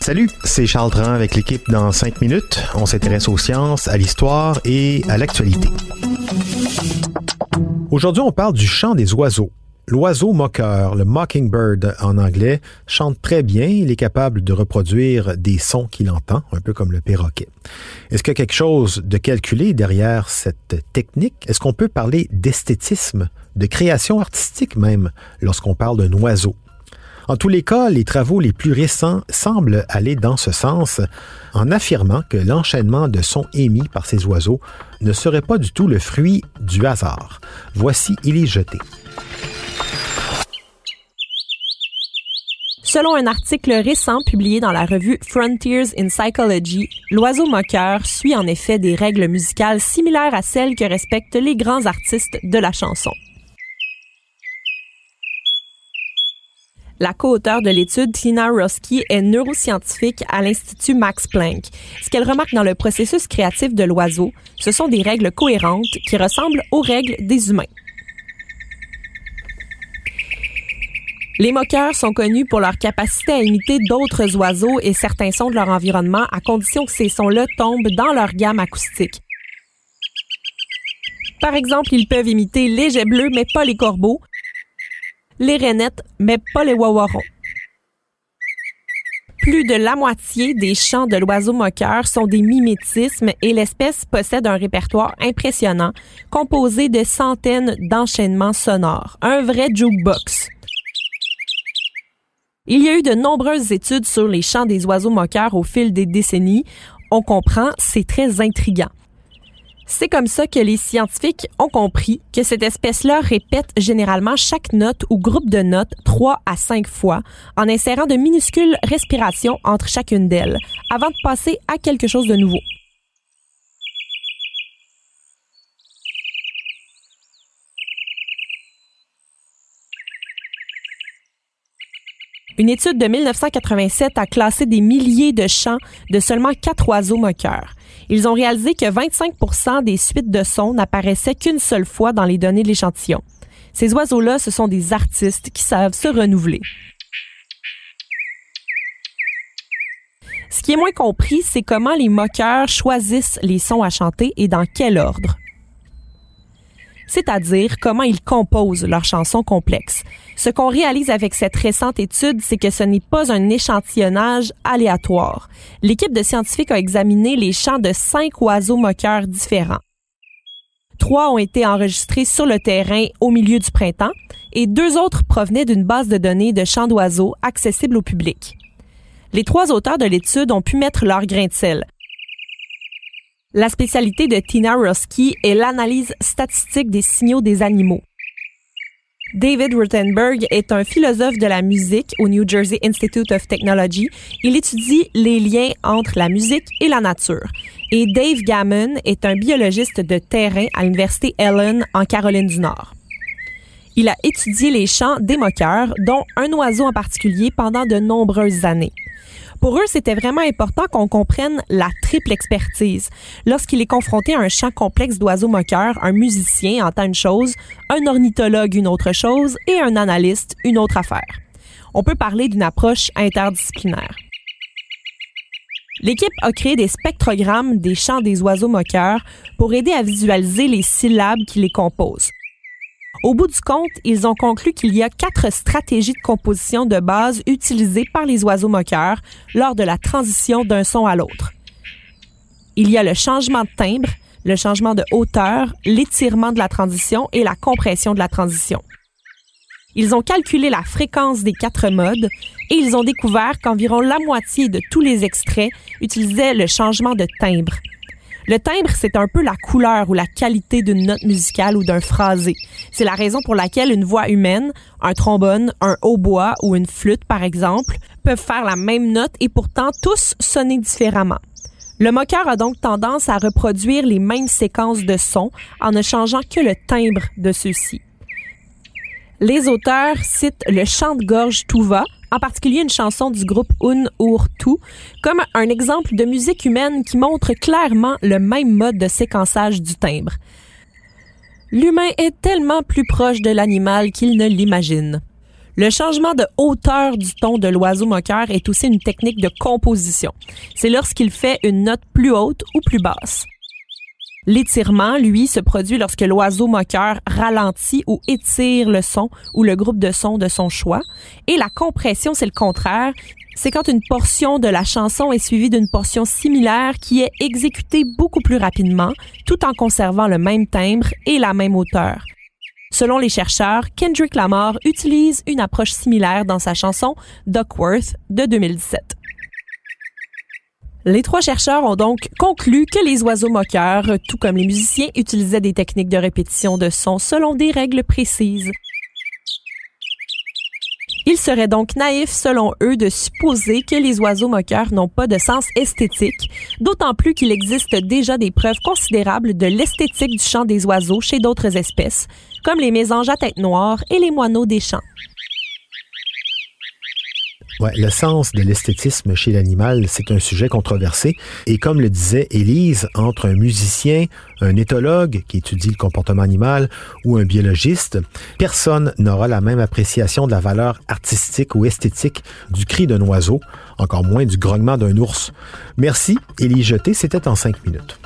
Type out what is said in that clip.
Salut, c'est Charles Dran avec l'équipe dans 5 minutes. On s'intéresse aux sciences, à l'histoire et à l'actualité. Aujourd'hui, on parle du chant des oiseaux. L'oiseau moqueur, le mockingbird en anglais, chante très bien. Il est capable de reproduire des sons qu'il entend, un peu comme le perroquet. Est-ce qu'il y a quelque chose de calculé derrière cette technique? Est-ce qu'on peut parler d'esthétisme, de création artistique même, lorsqu'on parle d'un oiseau? En tous les cas, les travaux les plus récents semblent aller dans ce sens en affirmant que l'enchaînement de sons émis par ces oiseaux ne serait pas du tout le fruit du hasard. Voici Il est jeté. Selon un article récent publié dans la revue Frontiers in Psychology, l'oiseau moqueur suit en effet des règles musicales similaires à celles que respectent les grands artistes de la chanson. La co-auteure de l'étude, Tina Roski, est neuroscientifique à l'Institut Max Planck. Ce qu'elle remarque dans le processus créatif de l'oiseau, ce sont des règles cohérentes qui ressemblent aux règles des humains. Les moqueurs sont connus pour leur capacité à imiter d'autres oiseaux et certains sons de leur environnement à condition que ces sons-là tombent dans leur gamme acoustique. Par exemple, ils peuvent imiter les jets bleus, mais pas les corbeaux, les rainettes, mais pas les wawarons. Plus de la moitié des chants de l'oiseau moqueur sont des mimétismes et l'espèce possède un répertoire impressionnant composé de centaines d'enchaînements sonores. Un vrai jukebox. Il y a eu de nombreuses études sur les chants des oiseaux moqueurs au fil des décennies. On comprend, c'est très intriguant. C'est comme ça que les scientifiques ont compris que cette espèce-là répète généralement chaque note ou groupe de notes trois à cinq fois en insérant de minuscules respirations entre chacune d'elles avant de passer à quelque chose de nouveau. Une étude de 1987 a classé des milliers de chants de seulement quatre oiseaux moqueurs. Ils ont réalisé que 25% des suites de sons n'apparaissaient qu'une seule fois dans les données de l'échantillon. Ces oiseaux-là, ce sont des artistes qui savent se renouveler. Ce qui est moins compris, c'est comment les moqueurs choisissent les sons à chanter et dans quel ordre c'est-à-dire comment ils composent leurs chansons complexes. Ce qu'on réalise avec cette récente étude, c'est que ce n'est pas un échantillonnage aléatoire. L'équipe de scientifiques a examiné les chants de cinq oiseaux moqueurs différents. Trois ont été enregistrés sur le terrain au milieu du printemps et deux autres provenaient d'une base de données de chants d'oiseaux accessible au public. Les trois auteurs de l'étude ont pu mettre leur grain de sel. La spécialité de Tina Roski est l'analyse statistique des signaux des animaux. David Ruthenberg est un philosophe de la musique au New Jersey Institute of Technology. Il étudie les liens entre la musique et la nature. Et Dave Gammon est un biologiste de terrain à l'Université Ellen en Caroline du Nord. Il a étudié les chants des moqueurs, dont un oiseau en particulier, pendant de nombreuses années. Pour eux, c'était vraiment important qu'on comprenne la triple expertise. Lorsqu'il est confronté à un champ complexe d'oiseaux moqueurs, un musicien entend une chose, un ornithologue une autre chose et un analyste une autre affaire. On peut parler d'une approche interdisciplinaire. L'équipe a créé des spectrogrammes des chants des oiseaux moqueurs pour aider à visualiser les syllabes qui les composent. Au bout du compte, ils ont conclu qu'il y a quatre stratégies de composition de base utilisées par les oiseaux moqueurs lors de la transition d'un son à l'autre. Il y a le changement de timbre, le changement de hauteur, l'étirement de la transition et la compression de la transition. Ils ont calculé la fréquence des quatre modes et ils ont découvert qu'environ la moitié de tous les extraits utilisaient le changement de timbre. Le timbre, c'est un peu la couleur ou la qualité d'une note musicale ou d'un phrasé. C'est la raison pour laquelle une voix humaine, un trombone, un hautbois ou une flûte, par exemple, peuvent faire la même note et pourtant tous sonner différemment. Le moqueur a donc tendance à reproduire les mêmes séquences de sons en ne changeant que le timbre de ceux-ci. Les auteurs citent le chant de gorge Tuva, en particulier une chanson du groupe Un Ur Tu, comme un exemple de musique humaine qui montre clairement le même mode de séquençage du timbre. L'humain est tellement plus proche de l'animal qu'il ne l'imagine. Le changement de hauteur du ton de l'oiseau moqueur est aussi une technique de composition. C'est lorsqu'il fait une note plus haute ou plus basse. L'étirement, lui, se produit lorsque l'oiseau moqueur ralentit ou étire le son ou le groupe de sons de son choix. Et la compression, c'est le contraire. C'est quand une portion de la chanson est suivie d'une portion similaire qui est exécutée beaucoup plus rapidement, tout en conservant le même timbre et la même hauteur. Selon les chercheurs, Kendrick Lamar utilise une approche similaire dans sa chanson Duckworth de 2017. Les trois chercheurs ont donc conclu que les oiseaux moqueurs, tout comme les musiciens, utilisaient des techniques de répétition de son selon des règles précises. Il serait donc naïf, selon eux, de supposer que les oiseaux moqueurs n'ont pas de sens esthétique, d'autant plus qu'il existe déjà des preuves considérables de l'esthétique du chant des oiseaux chez d'autres espèces, comme les mésanges à tête noire et les moineaux des champs. Ouais, le sens de l'esthétisme chez l'animal, c'est un sujet controversé. Et comme le disait Élise, entre un musicien, un éthologue qui étudie le comportement animal ou un biologiste, personne n'aura la même appréciation de la valeur artistique ou esthétique du cri d'un oiseau, encore moins du grognement d'un ours. Merci, Élise Jeté, c'était en cinq minutes.